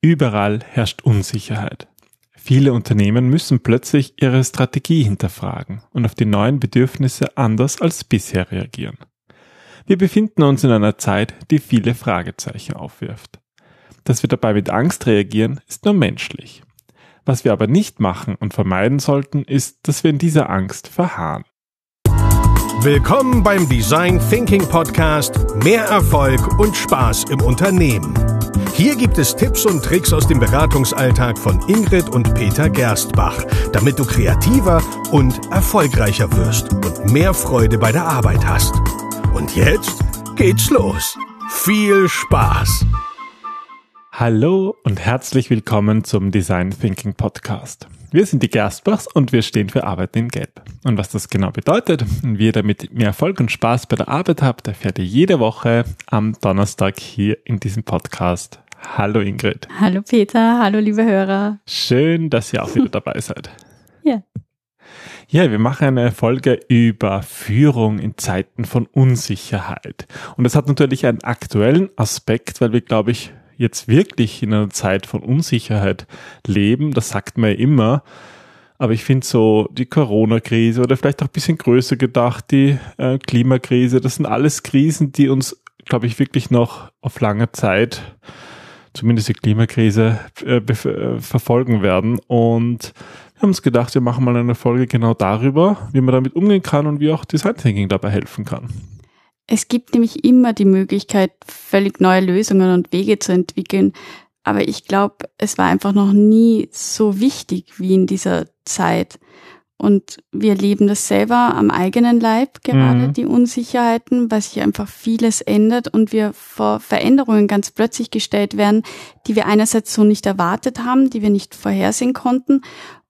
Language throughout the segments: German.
Überall herrscht Unsicherheit. Viele Unternehmen müssen plötzlich ihre Strategie hinterfragen und auf die neuen Bedürfnisse anders als bisher reagieren. Wir befinden uns in einer Zeit, die viele Fragezeichen aufwirft. Dass wir dabei mit Angst reagieren, ist nur menschlich. Was wir aber nicht machen und vermeiden sollten, ist, dass wir in dieser Angst verharren. Willkommen beim Design Thinking Podcast Mehr Erfolg und Spaß im Unternehmen. Hier gibt es Tipps und Tricks aus dem Beratungsalltag von Ingrid und Peter Gerstbach, damit du kreativer und erfolgreicher wirst und mehr Freude bei der Arbeit hast. Und jetzt geht's los. Viel Spaß! Hallo und herzlich willkommen zum Design Thinking Podcast. Wir sind die Gerstbachs und wir stehen für Arbeiten in Gelb. Und was das genau bedeutet und wie ihr damit mehr Erfolg und Spaß bei der Arbeit habt, erfährt ihr jede Woche am Donnerstag hier in diesem Podcast. Hallo Ingrid. Hallo Peter, hallo liebe Hörer. Schön, dass ihr auch wieder dabei seid. Ja. Ja, wir machen eine Folge über Führung in Zeiten von Unsicherheit. Und das hat natürlich einen aktuellen Aspekt, weil wir, glaube ich, jetzt wirklich in einer Zeit von Unsicherheit leben. Das sagt man ja immer. Aber ich finde so die Corona-Krise oder vielleicht auch ein bisschen größer gedacht, die äh, Klimakrise, das sind alles Krisen, die uns, glaube ich, wirklich noch auf lange Zeit zumindest die Klimakrise äh, äh, verfolgen werden. Und wir haben uns gedacht, wir machen mal eine Folge genau darüber, wie man damit umgehen kann und wie auch Design Thinking dabei helfen kann. Es gibt nämlich immer die Möglichkeit, völlig neue Lösungen und Wege zu entwickeln. Aber ich glaube, es war einfach noch nie so wichtig wie in dieser Zeit. Und wir erleben das selber am eigenen Leib gerade, mhm. die Unsicherheiten, weil sich einfach vieles ändert und wir vor Veränderungen ganz plötzlich gestellt werden, die wir einerseits so nicht erwartet haben, die wir nicht vorhersehen konnten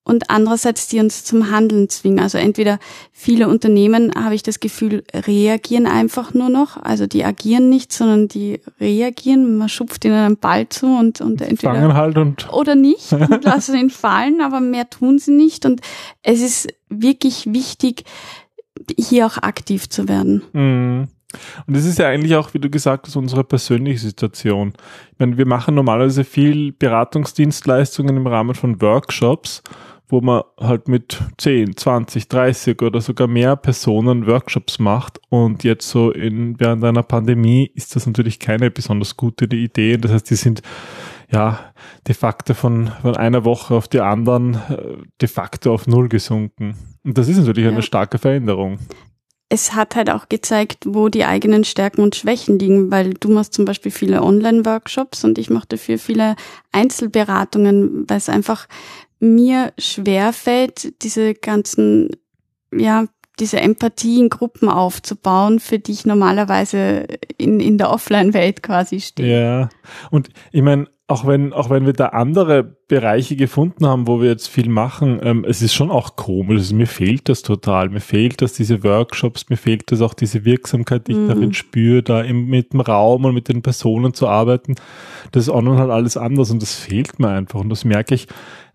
und andererseits die uns zum Handeln zwingen. Also entweder viele Unternehmen, habe ich das Gefühl, reagieren einfach nur noch, also die agieren nicht, sondern die reagieren. Man schupft ihnen einen Ball zu und, und entweder fangen halt und oder nicht und lassen ihn fallen, aber mehr tun sie nicht. Und es ist wirklich wichtig, hier auch aktiv zu werden. Mhm. Und das ist ja eigentlich auch, wie du gesagt hast, unsere persönliche Situation. Ich meine, wir machen normalerweise viel Beratungsdienstleistungen im Rahmen von Workshops wo man halt mit 10, 20, 30 oder sogar mehr Personen Workshops macht. Und jetzt so in, während einer Pandemie ist das natürlich keine besonders gute Idee. Das heißt, die sind ja de facto von, von einer Woche auf die anderen äh, de facto auf Null gesunken. Und das ist natürlich ja. eine starke Veränderung es hat halt auch gezeigt, wo die eigenen Stärken und Schwächen liegen, weil du machst zum Beispiel viele Online-Workshops und ich mache dafür viele Einzelberatungen, weil es einfach mir schwerfällt, diese ganzen, ja, diese Empathie in Gruppen aufzubauen, für die ich normalerweise in, in der Offline-Welt quasi stehe. Ja, und ich meine, auch wenn, auch wenn wir da andere Bereiche gefunden haben, wo wir jetzt viel machen, ähm, es ist schon auch komisch. Also mir fehlt das total. Mir fehlt das, diese Workshops, mir fehlt das auch diese Wirksamkeit, die ich mhm. darin spüre, da im, mit dem Raum und mit den Personen zu arbeiten. Das ist auch noch halt alles anders und das fehlt mir einfach. Und das merke ich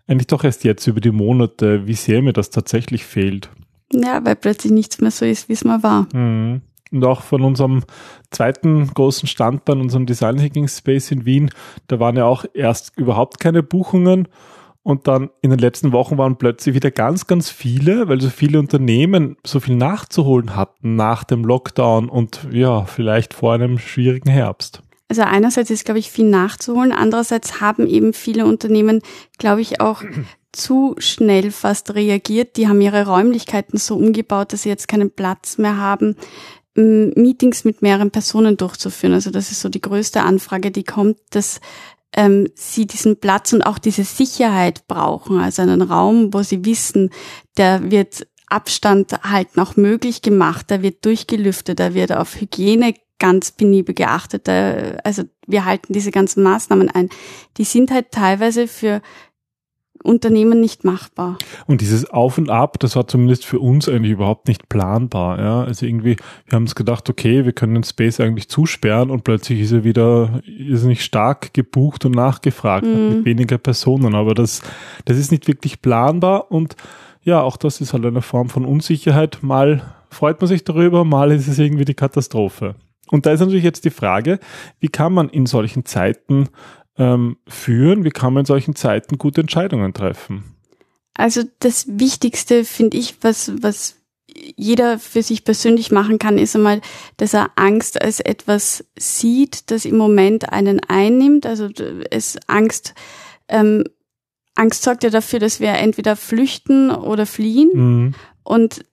eigentlich doch erst jetzt über die Monate, wie sehr mir das tatsächlich fehlt. Ja, weil plötzlich nichts mehr so ist, wie es mal war. Mhm. Und auch von unserem zweiten großen Standbein, unserem Design Thinking Space in Wien, da waren ja auch erst überhaupt keine Buchungen. Und dann in den letzten Wochen waren plötzlich wieder ganz, ganz viele, weil so viele Unternehmen so viel nachzuholen hatten nach dem Lockdown und ja, vielleicht vor einem schwierigen Herbst. Also einerseits ist, glaube ich, viel nachzuholen. Andererseits haben eben viele Unternehmen, glaube ich, auch zu schnell fast reagiert. Die haben ihre Räumlichkeiten so umgebaut, dass sie jetzt keinen Platz mehr haben, Meetings mit mehreren Personen durchzuführen. Also das ist so die größte Anfrage, die kommt, dass ähm, sie diesen Platz und auch diese Sicherheit brauchen. Also einen Raum, wo sie wissen, der wird Abstand halten auch möglich gemacht, da wird durchgelüftet, da wird auf Hygiene ganz penibel geachtet. Also wir halten diese ganzen Maßnahmen ein. Die sind halt teilweise für Unternehmen nicht machbar. Und dieses Auf und Ab, das war zumindest für uns eigentlich überhaupt nicht planbar. Ja? Also irgendwie, wir haben uns gedacht, okay, wir können den Space eigentlich zusperren und plötzlich ist er wieder, ist er nicht stark gebucht und nachgefragt mhm. mit weniger Personen. Aber das, das ist nicht wirklich planbar und ja, auch das ist halt eine Form von Unsicherheit. Mal freut man sich darüber, mal ist es irgendwie die Katastrophe. Und da ist natürlich jetzt die Frage, wie kann man in solchen Zeiten ähm, führen? Wie kann man in solchen Zeiten gute Entscheidungen treffen? Also das Wichtigste finde ich, was, was jeder für sich persönlich machen kann, ist einmal, dass er Angst als etwas sieht, das im Moment einen einnimmt. Also es Angst, ähm, Angst sorgt ja dafür, dass wir entweder flüchten oder fliehen. Mhm. Und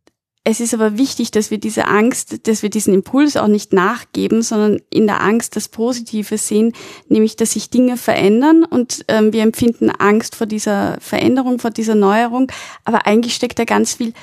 es ist aber wichtig, dass wir diese Angst, dass wir diesen Impuls auch nicht nachgeben, sondern in der Angst das Positive sehen, nämlich dass sich Dinge verändern und ähm, wir empfinden Angst vor dieser Veränderung, vor dieser Neuerung. Aber eigentlich steckt da ganz viel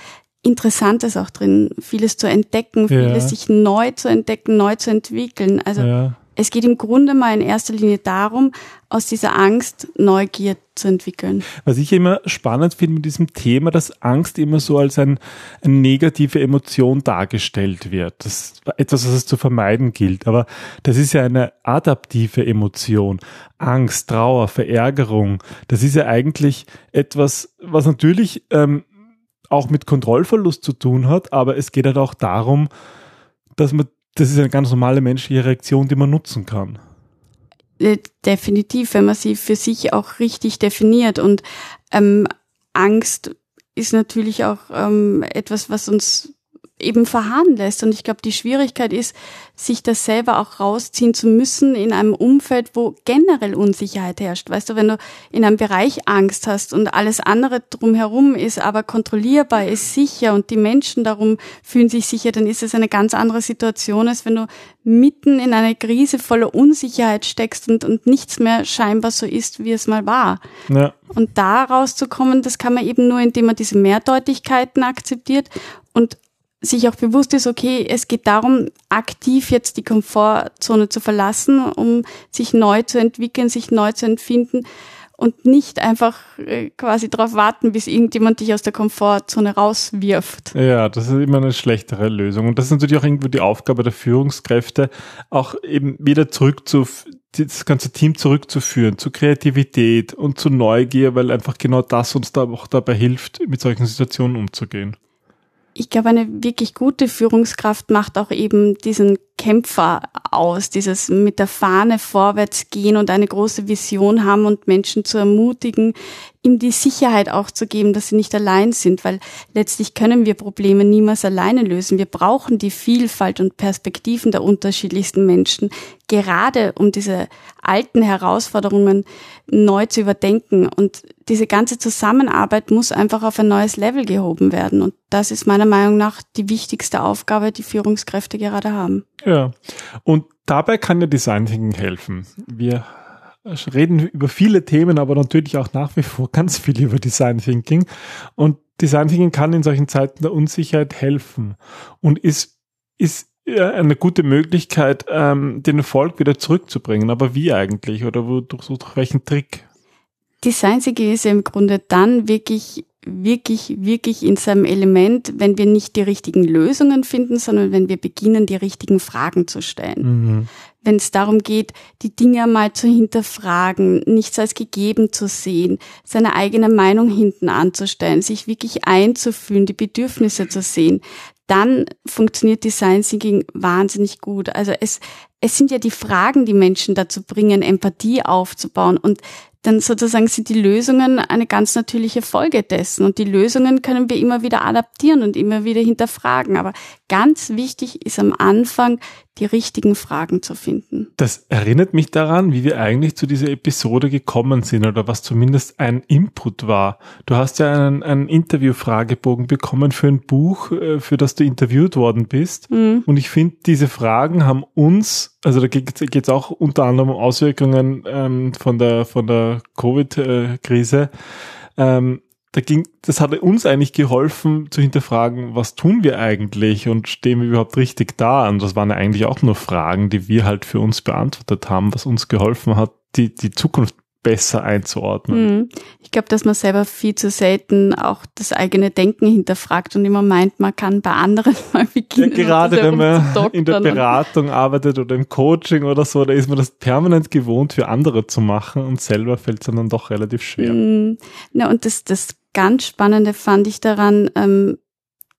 Interessantes auch drin, vieles zu entdecken, vieles ja. sich neu zu entdecken, neu zu entwickeln. Also ja. Es geht im Grunde mal in erster Linie darum, aus dieser Angst Neugier zu entwickeln. Was ich immer spannend finde mit diesem Thema, dass Angst immer so als ein, eine negative Emotion dargestellt wird. Das ist etwas, was es zu vermeiden gilt. Aber das ist ja eine adaptive Emotion. Angst, Trauer, Verärgerung. Das ist ja eigentlich etwas, was natürlich ähm, auch mit Kontrollverlust zu tun hat, aber es geht halt auch darum, dass man, das ist eine ganz normale menschliche Reaktion, die man nutzen kann. Äh, definitiv, wenn man sie für sich auch richtig definiert. Und ähm, Angst ist natürlich auch ähm, etwas, was uns eben verharren lässt. Und ich glaube, die Schwierigkeit ist, sich das selber auch rausziehen zu müssen in einem Umfeld, wo generell Unsicherheit herrscht. Weißt du, wenn du in einem Bereich Angst hast und alles andere drumherum ist aber kontrollierbar, ist sicher und die Menschen darum fühlen sich sicher, dann ist es eine ganz andere Situation, als wenn du mitten in einer Krise voller Unsicherheit steckst und, und nichts mehr scheinbar so ist, wie es mal war. Ja. Und da rauszukommen, das kann man eben nur, indem man diese Mehrdeutigkeiten akzeptiert und sich auch bewusst ist, okay, es geht darum, aktiv jetzt die Komfortzone zu verlassen, um sich neu zu entwickeln, sich neu zu empfinden und nicht einfach äh, quasi darauf warten, bis irgendjemand dich aus der Komfortzone rauswirft. Ja, das ist immer eine schlechtere Lösung. Und das ist natürlich auch irgendwo die Aufgabe der Führungskräfte, auch eben wieder zurück zu das ganze Team zurückzuführen zu Kreativität und zu Neugier, weil einfach genau das uns da auch dabei hilft, mit solchen Situationen umzugehen ich glaube, eine wirklich gute Führungskraft macht auch eben diesen Kämpfer aus, dieses mit der Fahne vorwärts gehen und eine große Vision haben und Menschen zu ermutigen, ihm die Sicherheit auch zu geben, dass sie nicht allein sind, weil letztlich können wir Probleme niemals alleine lösen. Wir brauchen die Vielfalt und Perspektiven der unterschiedlichsten Menschen, gerade um diese alten Herausforderungen neu zu überdenken. Und diese ganze Zusammenarbeit muss einfach auf ein neues Level gehoben werden. Und das ist meiner Meinung nach die wichtigste Aufgabe, die Führungskräfte gerade haben. Und dabei kann ja Design Thinking helfen. Wir reden über viele Themen, aber natürlich auch nach wie vor ganz viel über Design Thinking. Und Design Thinking kann in solchen Zeiten der Unsicherheit helfen und ist, ist eine gute Möglichkeit, ähm, den Erfolg wieder zurückzubringen. Aber wie eigentlich? Oder durch, durch welchen Trick? Design Thinking ist ja im Grunde dann wirklich wirklich, wirklich in seinem Element, wenn wir nicht die richtigen Lösungen finden, sondern wenn wir beginnen, die richtigen Fragen zu stellen. Mhm. Wenn es darum geht, die Dinge mal zu hinterfragen, nichts als gegeben zu sehen, seine eigene Meinung hinten anzustellen, sich wirklich einzufühlen, die Bedürfnisse zu sehen, dann funktioniert Design Thinking wahnsinnig gut. Also es, es sind ja die Fragen, die Menschen dazu bringen, Empathie aufzubauen. Und dann sozusagen sind die Lösungen eine ganz natürliche Folge dessen. Und die Lösungen können wir immer wieder adaptieren und immer wieder hinterfragen. Aber ganz wichtig ist am Anfang, die richtigen Fragen zu finden. Das erinnert mich daran, wie wir eigentlich zu dieser Episode gekommen sind oder was zumindest ein Input war. Du hast ja einen, einen Interview-Fragebogen bekommen für ein Buch, äh, für das du interviewt worden bist. Mhm. Und ich finde, diese Fragen haben uns, also da geht es auch unter anderem um Auswirkungen ähm, von der, von der Covid-Krise, ähm, da ging, das hat uns eigentlich geholfen zu hinterfragen, was tun wir eigentlich und stehen wir überhaupt richtig da? Und das waren ja eigentlich auch nur Fragen, die wir halt für uns beantwortet haben, was uns geholfen hat, die, die Zukunft besser einzuordnen. Mhm. Ich glaube, dass man selber viel zu selten auch das eigene Denken hinterfragt und immer meint, man kann bei anderen mal beginnen. Ja, gerade wenn man in der Beratung arbeitet oder im Coaching oder so, da ist man das permanent gewohnt, für andere zu machen und selber fällt es dann doch relativ schwer. Mhm. Ja, und das, das ganz Spannende fand ich daran, ähm,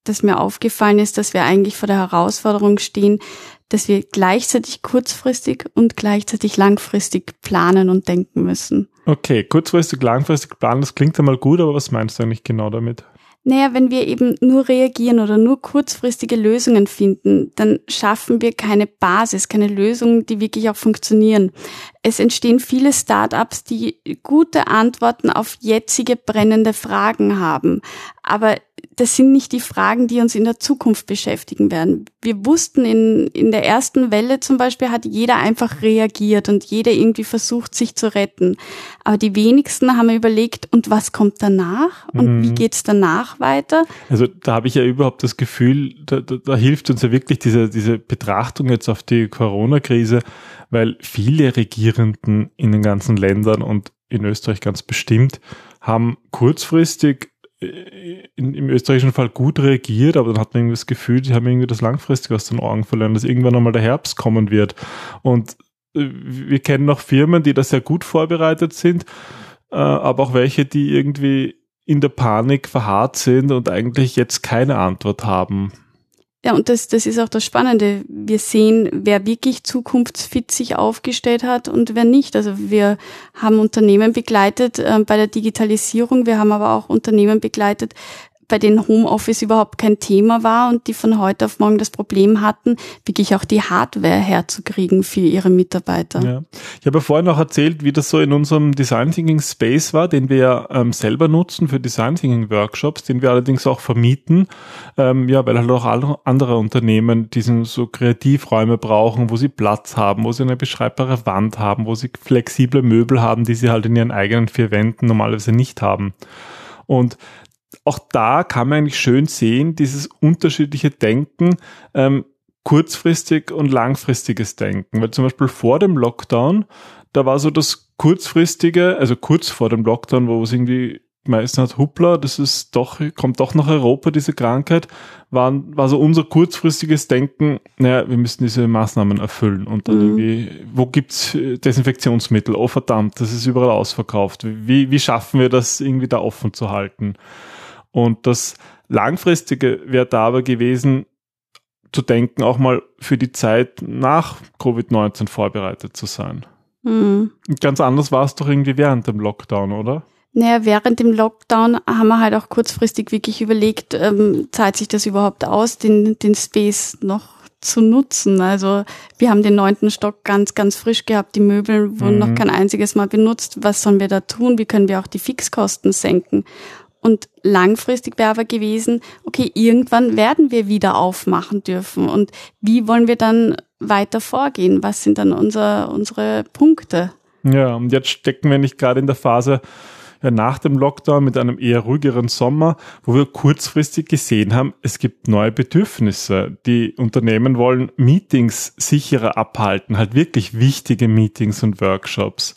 das mir aufgefallen ist, dass wir eigentlich vor der Herausforderung stehen, dass wir gleichzeitig kurzfristig und gleichzeitig langfristig planen und denken müssen. Okay, kurzfristig, langfristig planen, das klingt einmal gut, aber was meinst du eigentlich genau damit? Naja, wenn wir eben nur reagieren oder nur kurzfristige Lösungen finden, dann schaffen wir keine Basis, keine Lösungen, die wirklich auch funktionieren. Es entstehen viele Startups, die gute Antworten auf jetzige brennende Fragen haben. Aber das sind nicht die Fragen, die uns in der Zukunft beschäftigen werden. Wir wussten in, in der ersten Welle zum Beispiel hat jeder einfach reagiert und jeder irgendwie versucht, sich zu retten. Aber die wenigsten haben überlegt, und was kommt danach? Und mhm. wie geht's danach weiter? Also da habe ich ja überhaupt das Gefühl, da, da, da hilft uns ja wirklich diese, diese Betrachtung jetzt auf die Corona-Krise, weil viele Regierenden in den ganzen Ländern und in Österreich ganz bestimmt haben kurzfristig in, im österreichischen Fall gut reagiert, aber dann hat man irgendwie das Gefühl, die haben irgendwie das langfristig aus den Augen verloren, dass irgendwann nochmal der Herbst kommen wird. Und äh, wir kennen noch Firmen, die da sehr gut vorbereitet sind, äh, aber auch welche, die irgendwie in der Panik verharrt sind und eigentlich jetzt keine Antwort haben. Ja, und das, das ist auch das Spannende. Wir sehen, wer wirklich zukunftsfit sich aufgestellt hat und wer nicht. Also wir haben Unternehmen begleitet äh, bei der Digitalisierung. Wir haben aber auch Unternehmen begleitet, bei denen Homeoffice überhaupt kein Thema war und die von heute auf morgen das Problem hatten, wirklich auch die Hardware herzukriegen für ihre Mitarbeiter. Ja. Ich habe ja vorhin noch erzählt, wie das so in unserem Design Thinking Space war, den wir ähm, selber nutzen für Design Thinking Workshops, den wir allerdings auch vermieten, ähm, ja, weil halt auch andere Unternehmen diesen so Kreativräume brauchen, wo sie Platz haben, wo sie eine beschreibbare Wand haben, wo sie flexible Möbel haben, die sie halt in ihren eigenen vier Wänden normalerweise nicht haben. Und auch da kann man eigentlich schön sehen, dieses unterschiedliche Denken, ähm, kurzfristig und langfristiges Denken. Weil zum Beispiel vor dem Lockdown, da war so das kurzfristige, also kurz vor dem Lockdown, wo es irgendwie meistens hat, hoppla, das ist doch, kommt doch nach Europa, diese Krankheit, war, war so unser kurzfristiges Denken, naja, wir müssen diese Maßnahmen erfüllen und dann mhm. irgendwie, wo gibt's Desinfektionsmittel? Oh verdammt, das ist überall ausverkauft. Wie, wie schaffen wir das irgendwie da offen zu halten? Und das Langfristige wäre da aber gewesen, zu denken, auch mal für die Zeit nach Covid-19 vorbereitet zu sein. Mhm. Ganz anders war es doch irgendwie während dem Lockdown, oder? Naja, während dem Lockdown haben wir halt auch kurzfristig wirklich überlegt, ähm, zahlt sich das überhaupt aus, den, den Space noch zu nutzen. Also wir haben den neunten Stock ganz, ganz frisch gehabt. Die Möbel wurden mhm. noch kein einziges Mal benutzt. Was sollen wir da tun? Wie können wir auch die Fixkosten senken? Und langfristig wäre aber gewesen, okay, irgendwann werden wir wieder aufmachen dürfen. Und wie wollen wir dann weiter vorgehen? Was sind dann unser, unsere Punkte? Ja, und jetzt stecken wir nicht gerade in der Phase ja, nach dem Lockdown mit einem eher ruhigeren Sommer, wo wir kurzfristig gesehen haben, es gibt neue Bedürfnisse. Die Unternehmen wollen Meetings sicherer abhalten, halt wirklich wichtige Meetings und Workshops.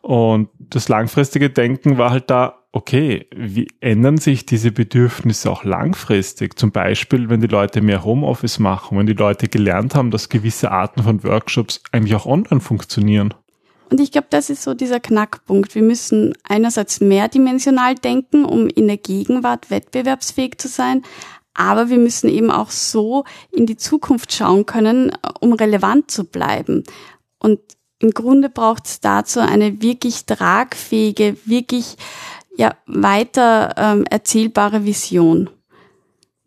Und das langfristige Denken war halt da, okay, wie ändern sich diese Bedürfnisse auch langfristig? Zum Beispiel, wenn die Leute mehr Homeoffice machen, wenn die Leute gelernt haben, dass gewisse Arten von Workshops eigentlich auch online funktionieren. Und ich glaube, das ist so dieser Knackpunkt. Wir müssen einerseits mehrdimensional denken, um in der Gegenwart wettbewerbsfähig zu sein, aber wir müssen eben auch so in die Zukunft schauen können, um relevant zu bleiben. Und im Grunde braucht es dazu eine wirklich tragfähige, wirklich ja weiter ähm, erzählbare Vision.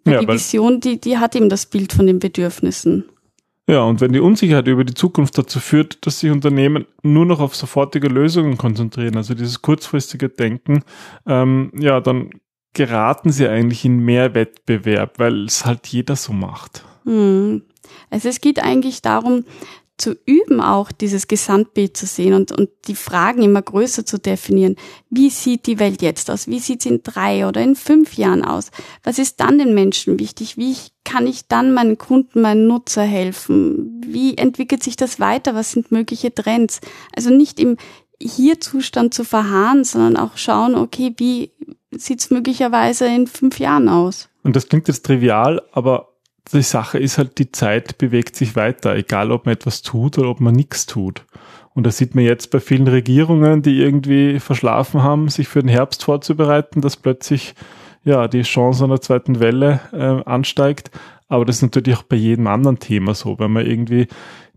Ja, die Vision, die, die hat eben das Bild von den Bedürfnissen. Ja, und wenn die Unsicherheit über die Zukunft dazu führt, dass sich Unternehmen nur noch auf sofortige Lösungen konzentrieren, also dieses kurzfristige Denken, ähm, ja, dann geraten sie eigentlich in mehr Wettbewerb, weil es halt jeder so macht. Hm. Also es geht eigentlich darum, zu üben, auch dieses Gesamtbild zu sehen und, und die Fragen immer größer zu definieren. Wie sieht die Welt jetzt aus? Wie sieht sie in drei oder in fünf Jahren aus? Was ist dann den Menschen wichtig? Wie kann ich dann meinen Kunden, meinen Nutzer helfen? Wie entwickelt sich das weiter? Was sind mögliche Trends? Also nicht im Hier-Zustand zu verharren, sondern auch schauen, okay, wie sieht es möglicherweise in fünf Jahren aus? Und das klingt jetzt trivial, aber die Sache ist halt, die Zeit bewegt sich weiter, egal ob man etwas tut oder ob man nichts tut. Und das sieht man jetzt bei vielen Regierungen, die irgendwie verschlafen haben, sich für den Herbst vorzubereiten, dass plötzlich ja, die Chance einer zweiten Welle äh, ansteigt. Aber das ist natürlich auch bei jedem anderen Thema so, wenn man irgendwie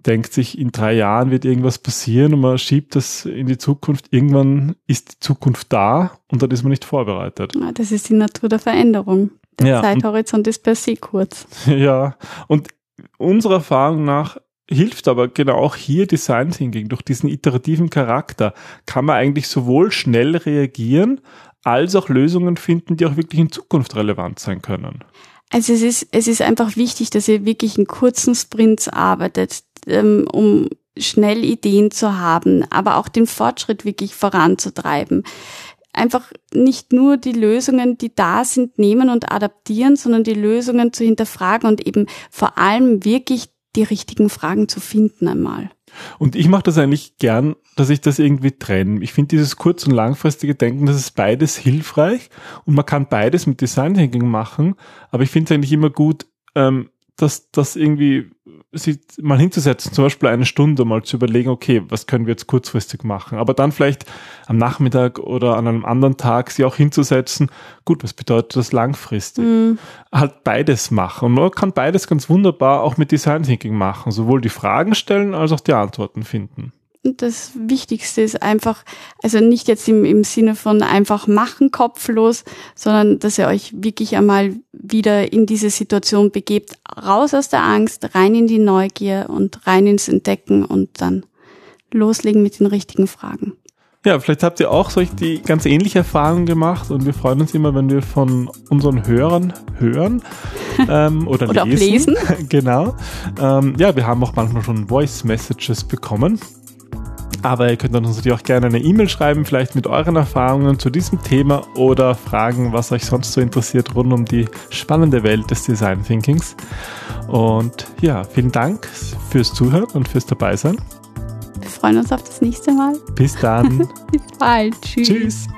denkt sich, in drei Jahren wird irgendwas passieren und man schiebt das in die Zukunft. Irgendwann ist die Zukunft da und dann ist man nicht vorbereitet. Das ist die Natur der Veränderung. Der ja, Zeithorizont ist per se kurz. Ja, und unserer Erfahrung nach hilft aber genau auch hier Design Thinking. Durch diesen iterativen Charakter kann man eigentlich sowohl schnell reagieren, als auch Lösungen finden, die auch wirklich in Zukunft relevant sein können. Also es ist, es ist einfach wichtig, dass ihr wirklich in kurzen Sprints arbeitet, ähm, um schnell Ideen zu haben, aber auch den Fortschritt wirklich voranzutreiben. Einfach nicht nur die Lösungen, die da sind, nehmen und adaptieren, sondern die Lösungen zu hinterfragen und eben vor allem wirklich die richtigen Fragen zu finden einmal. Und ich mache das eigentlich gern, dass ich das irgendwie trenne. Ich finde dieses kurz- und langfristige Denken, das ist beides hilfreich und man kann beides mit Design Thinking machen, aber ich finde es eigentlich immer gut, ähm, dass das irgendwie sich mal hinzusetzen, zum Beispiel eine Stunde mal zu überlegen, okay, was können wir jetzt kurzfristig machen, aber dann vielleicht am Nachmittag oder an einem anderen Tag sie auch hinzusetzen, gut, was bedeutet das langfristig? Mhm. Halt beides machen und man kann beides ganz wunderbar auch mit Design Thinking machen, sowohl die Fragen stellen als auch die Antworten finden das Wichtigste ist einfach, also nicht jetzt im, im Sinne von einfach machen, kopflos, sondern dass ihr euch wirklich einmal wieder in diese Situation begebt, raus aus der Angst, rein in die Neugier und rein ins Entdecken und dann loslegen mit den richtigen Fragen. Ja, vielleicht habt ihr auch solch die ganz ähnliche Erfahrungen gemacht und wir freuen uns immer, wenn wir von unseren Hörern hören ähm, oder, oder lesen. Auch lesen. genau. Ähm, ja, wir haben auch manchmal schon Voice Messages bekommen. Aber ihr könnt uns natürlich auch gerne eine E-Mail schreiben, vielleicht mit euren Erfahrungen zu diesem Thema oder Fragen, was euch sonst so interessiert rund um die spannende Welt des Design Thinkings. Und ja, vielen Dank fürs Zuhören und fürs Dabeisein. Wir freuen uns auf das nächste Mal. Bis dann. Bis bald. Tschüss. Tschüss.